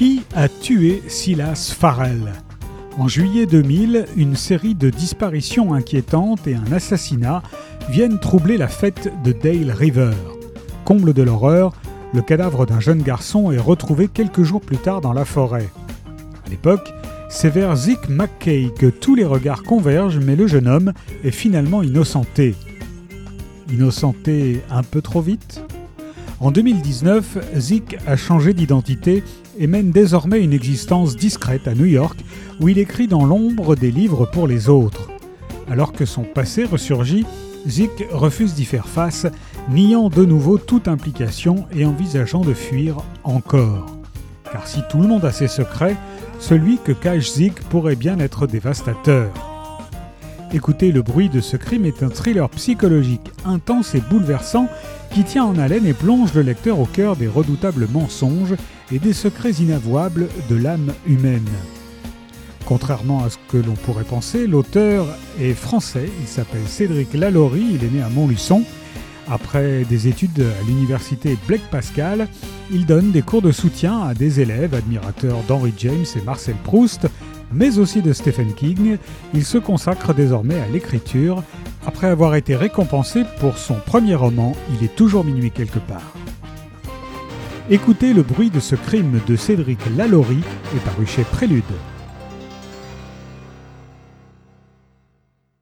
Qui a tué Silas Farrell? En juillet 2000, une série de disparitions inquiétantes et un assassinat viennent troubler la fête de Dale River. Comble de l'horreur, le cadavre d'un jeune garçon est retrouvé quelques jours plus tard dans la forêt. À l'époque, c'est vers Zeke McKay que tous les regards convergent, mais le jeune homme est finalement innocenté. Innocenté un peu trop vite? En 2019, Zeke a changé d'identité et mène désormais une existence discrète à New York où il écrit dans l'ombre des livres pour les autres. Alors que son passé ressurgit, Zik refuse d'y faire face, niant de nouveau toute implication et envisageant de fuir encore. Car si tout le monde a ses secrets, celui que cache Zik pourrait bien être dévastateur. Écoutez le bruit de ce crime est un thriller psychologique intense et bouleversant qui tient en haleine et plonge le lecteur au cœur des redoutables mensonges et des secrets inavouables de l'âme humaine. Contrairement à ce que l'on pourrait penser, l'auteur est français, il s'appelle Cédric Lalaurie, il est né à Montluçon. Après des études à l'université Blake Pascal, il donne des cours de soutien à des élèves admirateurs d'Henry James et Marcel Proust, mais aussi de Stephen King. Il se consacre désormais à l'écriture. Après avoir été récompensé pour son premier roman, Il est toujours minuit quelque part. Écoutez le bruit de ce crime de Cédric Lalaurie est paru chez Prélude.